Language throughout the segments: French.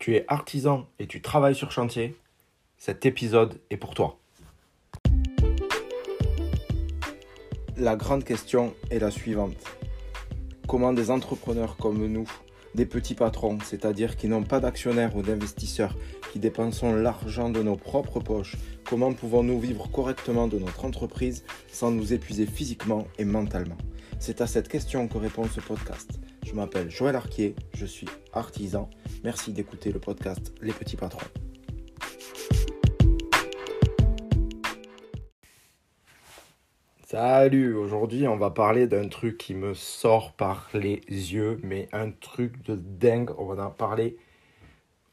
tu es artisan et tu travailles sur chantier, cet épisode est pour toi. La grande question est la suivante. Comment des entrepreneurs comme nous, des petits patrons, c'est-à-dire qui n'ont pas d'actionnaires ou d'investisseurs, qui dépensons l'argent de nos propres poches, comment pouvons-nous vivre correctement de notre entreprise sans nous épuiser physiquement et mentalement? C'est à cette question que répond ce podcast. Je m'appelle Joël Arquier, je suis artisan. Merci d'écouter le podcast Les Petits Patrons. Salut, aujourd'hui on va parler d'un truc qui me sort par les yeux, mais un truc de dingue. On va en parler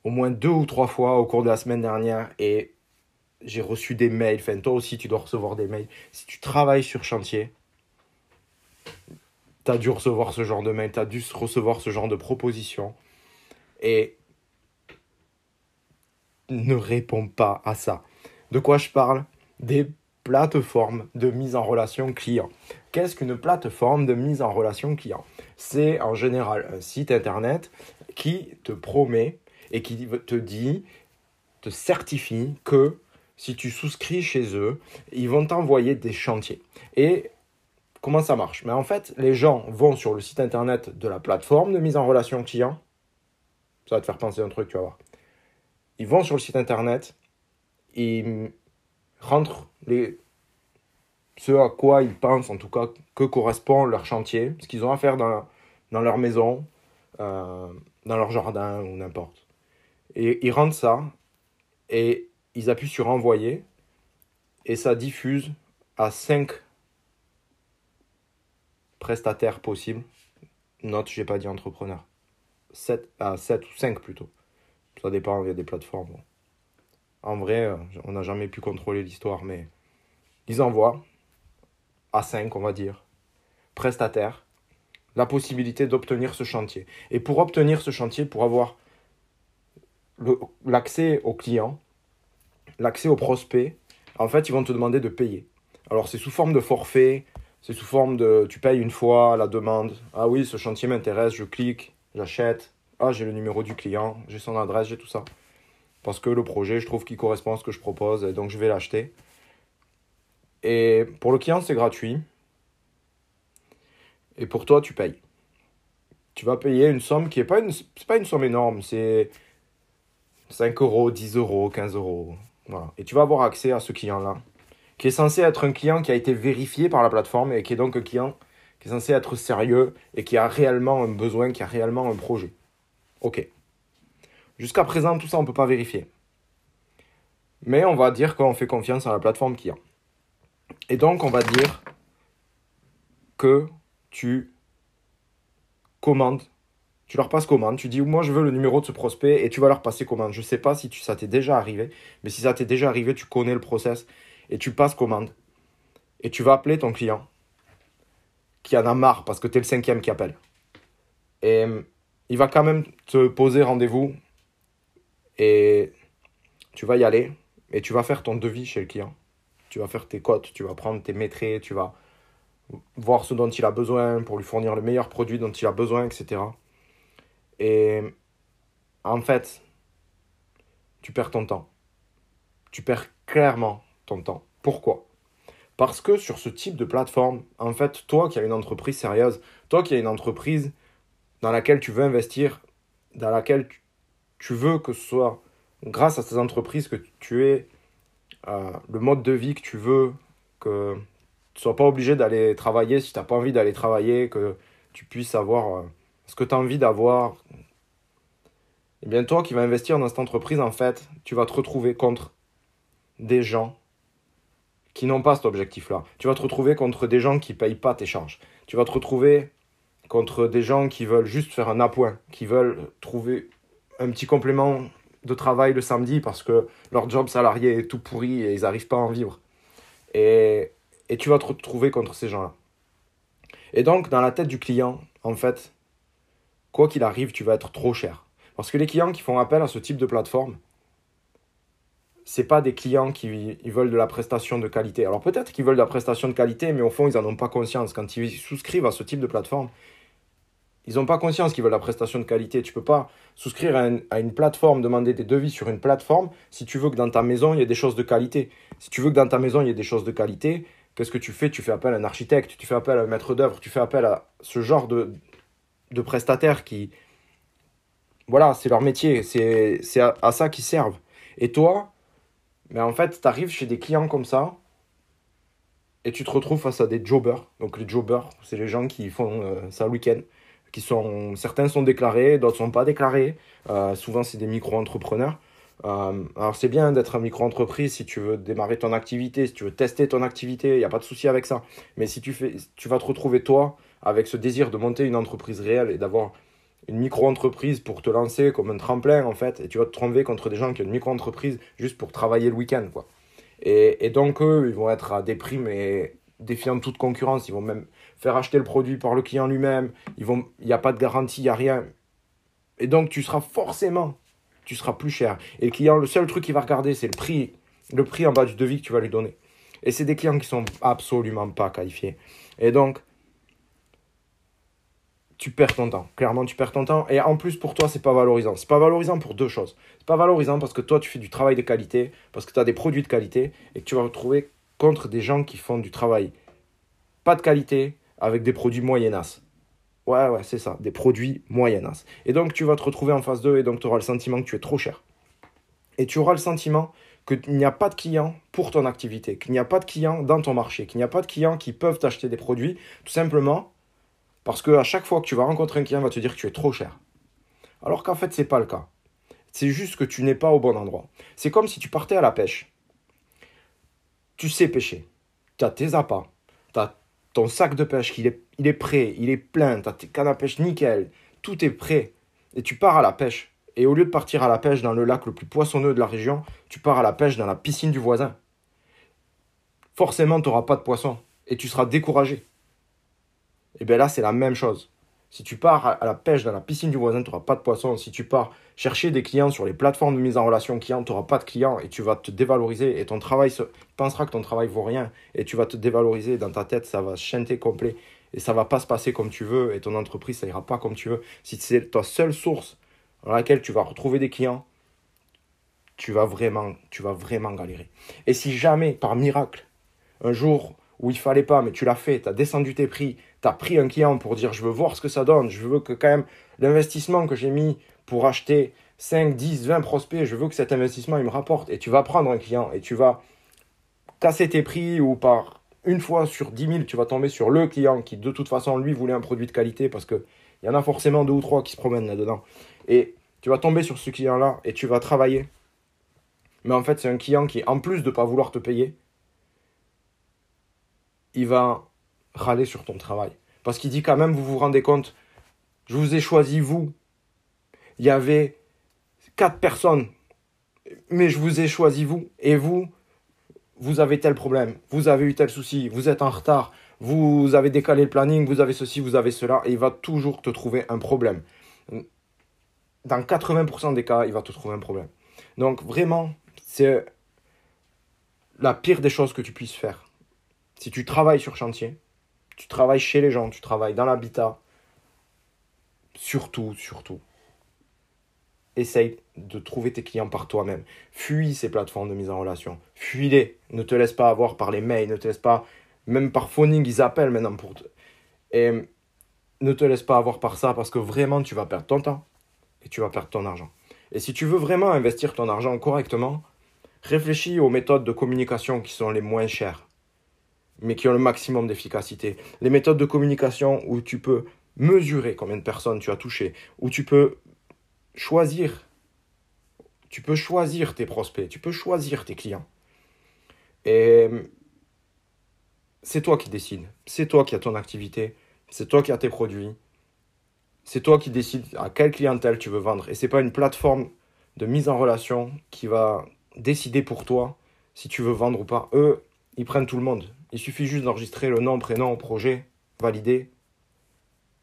au moins deux ou trois fois au cours de la semaine dernière et j'ai reçu des mails. Enfin, toi aussi tu dois recevoir des mails. Si tu travailles sur chantier, tu as dû recevoir ce genre de mail, tu as dû recevoir ce genre de proposition. Et ne réponds pas à ça. De quoi je parle? Des plateformes de mise en relation client. Qu'est-ce qu'une plateforme de mise en relation client? C'est en général un site internet qui te promet et qui te dit, te certifie que si tu souscris chez eux, ils vont t'envoyer des chantiers. Et comment ça marche? Mais en fait, les gens vont sur le site internet de la plateforme de mise en relation client. Ça va te faire penser un truc, tu vas voir. Ils vont sur le site internet, ils rentrent ce à quoi ils pensent, en tout cas, que correspond leur chantier, ce qu'ils ont à faire dans, dans leur maison, euh, dans leur jardin ou n'importe. Et ils rentrent ça et ils appuient sur envoyer et ça diffuse à 5 prestataires possibles. Note, j'ai pas dit entrepreneur. 7 à 7 ou 5 plutôt. Ça dépend, il y a des plateformes. En vrai, euh, on n'a jamais pu contrôler l'histoire, mais ils envoient à 5, on va dire, prestataires, la possibilité d'obtenir ce chantier. Et pour obtenir ce chantier, pour avoir l'accès au client, l'accès au prospect, en fait, ils vont te demander de payer. Alors, c'est sous forme de forfait, c'est sous forme de tu payes une fois la demande. Ah oui, ce chantier m'intéresse, je clique, j'achète. Ah, j'ai le numéro du client, j'ai son adresse, j'ai tout ça. Parce que le projet, je trouve qu'il correspond à ce que je propose et donc je vais l'acheter. Et pour le client, c'est gratuit. Et pour toi, tu payes. Tu vas payer une somme qui n'est pas une, pas une somme énorme, c'est 5 euros, 10 euros, 15 euros. Voilà. Et tu vas avoir accès à ce client-là, qui est censé être un client qui a été vérifié par la plateforme et qui est donc un client qui est censé être sérieux et qui a réellement un besoin, qui a réellement un projet. Ok. Jusqu'à présent, tout ça, on ne peut pas vérifier. Mais on va dire qu'on fait confiance à la plateforme client. Et donc, on va dire que tu commandes, tu leur passes commande, tu dis moi je veux le numéro de ce prospect et tu vas leur passer commande. Je ne sais pas si ça t'est déjà arrivé, mais si ça t'est déjà arrivé, tu connais le process et tu passes commande. Et tu vas appeler ton client qui en a marre parce que tu es le cinquième qui appelle. Et euh, il va quand même te poser rendez-vous et tu vas y aller et tu vas faire ton devis chez le client tu vas faire tes cotes, tu vas prendre tes maîtres, tu vas voir ce dont il a besoin pour lui fournir le meilleur produit dont il a besoin, etc. Et en fait, tu perds ton temps. Tu perds clairement ton temps. Pourquoi? Parce que sur ce type de plateforme, en fait, toi qui as une entreprise sérieuse, toi qui as une entreprise dans laquelle tu veux investir, dans laquelle tu veux que ce soit grâce à ces entreprises que tu es le mode de vie que tu veux, que tu ne sois pas obligé d'aller travailler si tu n'as pas envie d'aller travailler, que tu puisses avoir euh, ce que tu as envie d'avoir. Et eh bien toi qui vas investir dans cette entreprise, en fait, tu vas te retrouver contre des gens qui n'ont pas cet objectif-là. Tu vas te retrouver contre des gens qui ne payent pas tes charges. Tu vas te retrouver contre des gens qui veulent juste faire un appoint, qui veulent trouver un petit complément de travail le samedi parce que leur job salarié est tout pourri et ils n'arrivent pas à en vivre. Et, et tu vas te retrouver contre ces gens-là. Et donc, dans la tête du client, en fait, quoi qu'il arrive, tu vas être trop cher. Parce que les clients qui font appel à ce type de plateforme, c'est pas des clients qui veulent de la prestation de qualité. Alors peut-être qu'ils veulent de la prestation de qualité, mais au fond, ils n'en ont pas conscience. Quand ils souscrivent à ce type de plateforme, Ils n'ont pas conscience qu'ils veulent la prestation de qualité. Tu peux pas souscrire à une, plateforme, demander des devis sur une plateforme si tu veux que dans ta maison, il y ait des choses de qualité. Si tu veux que dans ta maison, il y ait des choses de qualité, qu'est-ce que tu fais? Tu fais appel à un architecte, tu fais appel à un maître d'œuvre, tu fais appel à ce genre de, de prestataires qui... Voilà, c'est leur métier, c'est à ça qu'ils servent. Et toi, mais en fait, tu arrives chez des clients comme ça, et tu te retrouves face à des jobbers. Donc les jobbers, c'est les gens qui font euh, ça le week-end. Qui sont, certains sont déclarés, d'autres sont pas déclarés. Euh, souvent, c'est des micro-entrepreneurs. Euh, alors c'est bien d'être un micro-entreprise si tu veux démarrer ton activité, si tu veux tester ton activité, il n'y a pas de souci avec ça. Mais si tu, fais, tu vas te retrouver toi avec ce désir de monter une entreprise réelle et d'avoir une micro-entreprise pour te lancer comme un tremplin en fait, et tu vas te tromper contre des gens qui ont une micro-entreprise juste pour travailler le week-end quoi. Et, donc, eux, ils vont être à des prix, mais défiant toute concurrence. Ils vont même faire acheter le produit par le client lui-même. Il n'y a pas de garantie, il n'y a rien. Et donc, tu seras forcément, tu seras plus cher. Et le client, le seul truc qu'il va regarder, c'est le prix, le prix en bas du devis que tu vas lui donner. Et c'est des clients qui sont absolument pas qualifiés. Et donc, tu perds ton temps. Clairement, tu perds ton temps. Et en plus, pour toi, c'est pas valorisant. C'est pas valorisant pour deux choses. C'est pas valorisant parce que toi, tu fais du travail de qualité, parce que tu as des produits de qualité, et que tu vas retrouver contre des gens qui font du travail pas de qualité avec des produits moyennas. Ouais, ouais, c'est ça, des produits moyennas. Et donc, tu vas te retrouver en face d'eux, et donc tu auras le sentiment que tu es trop cher. Et tu auras le sentiment qu'il n'y a pas de clients pour ton activité, qu'il n'y a pas de clients dans ton marché, qu'il n'y a pas de clients qui peuvent t'acheter des produits, tout simplement parce qu'à chaque fois que tu vas rencontrer un client, il va te dire que tu es trop cher. Alors qu'en fait, ce n'est pas le cas. C'est juste que tu n'es pas au bon endroit. C'est comme si tu partais à la pêche. Tu sais pêcher. Tu as tes appâts. Tu as ton sac de pêche, il est, est prêt, il est plein. Tu as tes cannes à pêche nickel. Tout est prêt. Et tu pars à la pêche. Et au lieu de partir à la pêche dans le lac le plus poissonneux de la région, tu pars à la pêche dans la piscine du voisin. Forcément, tu n'auras pas de poisson. Et tu seras découragé. Et bien là, c'est la même chose. Si tu pars à la pêche dans la piscine du voisin, tu n'auras pas de poisson. Si tu pars chercher des clients sur les plateformes de mise en relation client, tu n'auras pas de clients et tu vas te dévaloriser et ton travail se... pensera que ton travail vaut rien et tu vas te dévaloriser dans ta tête, ça va chanter complet et ça va pas se passer comme tu veux et ton entreprise ça ira pas comme tu veux. Si c'est ta seule source dans laquelle tu vas retrouver des clients, tu vas vraiment, tu vas vraiment galérer. Et si jamais par miracle un jour où il fallait pas, mais tu l'as fait, tu as descendu tes prix, tu as pris un client pour dire je veux voir ce que ça donne, je veux que quand même l'investissement que j'ai mis pour acheter 5, 10, 20 prospects, je veux que cet investissement il me rapporte. Et tu vas prendre un client et tu vas casser tes prix ou par une fois sur 10 000, tu vas tomber sur le client qui de toute façon lui voulait un produit de qualité parce qu'il y en a forcément deux ou trois qui se promènent là-dedans. Et tu vas tomber sur ce client-là et tu vas travailler. Mais en fait, c'est un client qui, en plus de ne pas vouloir te payer, il va râler sur ton travail. Parce qu'il dit quand même, vous vous rendez compte, je vous ai choisi vous. Il y avait quatre personnes, mais je vous ai choisi vous. Et vous, vous avez tel problème, vous avez eu tel souci, vous êtes en retard, vous avez décalé le planning, vous avez ceci, vous avez cela, et il va toujours te trouver un problème. Dans 80% des cas, il va te trouver un problème. Donc vraiment, c'est la pire des choses que tu puisses faire si tu travailles sur chantier, tu travailles chez les gens, tu travailles dans l'habitat, surtout, surtout, essaye de trouver tes clients par toi-même. Fuis ces plateformes de mise en relation. Fuis-les. Ne te laisse pas avoir par les mails, ne te laisse pas, même par phoning, ils appellent maintenant pour. Et ne te laisse pas avoir par ça parce que vraiment tu vas perdre ton temps et tu vas perdre ton argent. Et si tu veux vraiment investir ton argent correctement, réfléchis aux méthodes de communication qui sont les moins chères mais qui ont le maximum d'efficacité. Les méthodes de communication où tu peux mesurer combien de personnes tu as touché, où tu peux choisir, tu peux choisir tes prospects, tu peux choisir tes clients. Et c'est toi qui décides, c'est toi qui as ton activité, c'est toi qui as tes produits, c'est toi qui décides à quelle clientèle tu veux vendre. Et ce n'est pas une plateforme de mise en relation qui va décider pour toi si tu veux vendre ou pas. Eux, ils prennent tout le monde. Il suffit juste d'enregistrer le nom, prénom, projet, valider,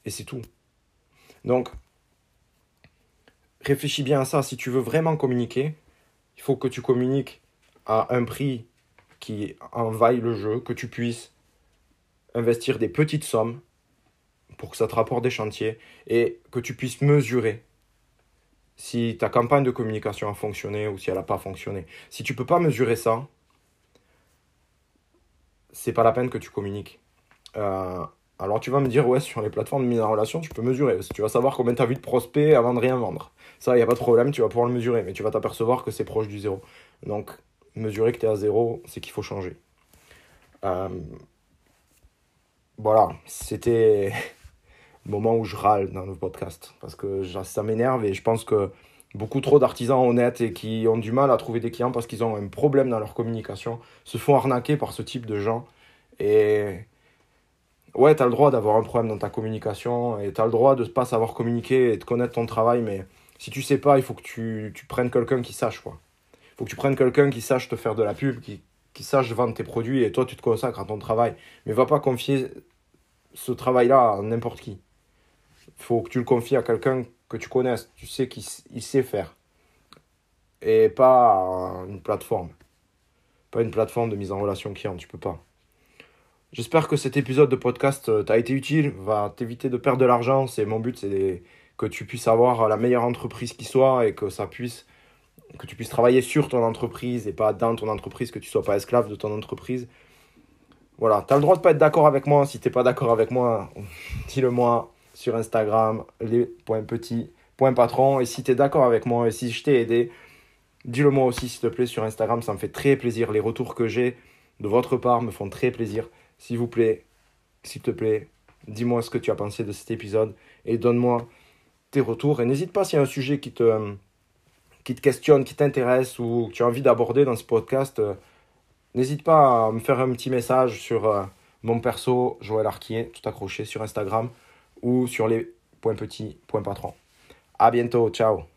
et c'est tout. Donc, réfléchis bien à ça. Si tu veux vraiment communiquer, il faut que tu communiques à un prix qui en vaille le jeu, que tu puisses investir des petites sommes pour que ça te rapporte des chantiers et que tu puisses mesurer si ta campagne de communication a fonctionné ou si elle n'a pas fonctionné. Si tu peux pas mesurer ça, c'est pas la peine que tu communiques. Euh, alors tu vas me dire, ouais, sur les plateformes de mise en relation, tu peux mesurer. tu vas savoir combien tu as vu de prospects avant de rien vendre. Ça, il n'y a pas de problème, tu vas pouvoir le mesurer, mais tu vas t'apercevoir que c'est proche du zéro. Donc, mesurer que tu es à zéro, c'est qu'il faut changer. Euh, voilà, c'était le moment où je râle dans le podcast, parce que ça m'énerve et je pense que beaucoup trop d'artisans honnêtes et qui ont du mal à trouver des clients parce qu'ils ont un problème dans leur communication se font arnaquer par ce type de gens. Et ouais, tu as le droit d'avoir un problème dans ta communication et tu as le droit de ne pas savoir communiquer et de connaître ton travail, mais si tu sais pas, il faut que tu, tu prennes quelqu'un qui sache. quoi. Il faut que tu prennes quelqu'un qui sache te faire de la pub, qui, qui sache vendre tes produits et toi tu te consacres à ton travail. Mais va pas confier ce travail-là à n'importe qui. Il faut que tu le confies à quelqu'un que tu connaisses, tu sais qu'il sait faire. Et pas une plateforme. Pas une plateforme de mise en relation client, tu peux pas. J'espère que cet épisode de podcast euh, t'a été utile, va t'éviter de perdre de l'argent. C'est mon but, c'est que tu puisses avoir la meilleure entreprise qui soit et que ça puisse que tu puisses travailler sur ton entreprise et pas dans ton entreprise, que tu sois pas esclave de ton entreprise. Voilà, tu as le droit de pas être d'accord avec moi. Si tu n'es pas d'accord avec moi, dis-le moi sur Instagram, les.petits.patron. Et si tu es d'accord avec moi et si je t'ai aidé, dis-le moi aussi s'il te plaît sur Instagram. Ça me fait très plaisir. Les retours que j'ai de votre part me font très plaisir. S'il vous plaît, s'il te plaît, dis-moi ce que tu as pensé de cet épisode et donne-moi tes retours. Et n'hésite pas s'il y a un sujet qui te, qui te questionne, qui t'intéresse ou que tu as envie d'aborder dans ce podcast. Euh, n'hésite pas à me faire un petit message sur euh, mon perso, Joël Arquier, tout accroché sur Instagram ou sur les points petits, points patrons. À bientôt, ciao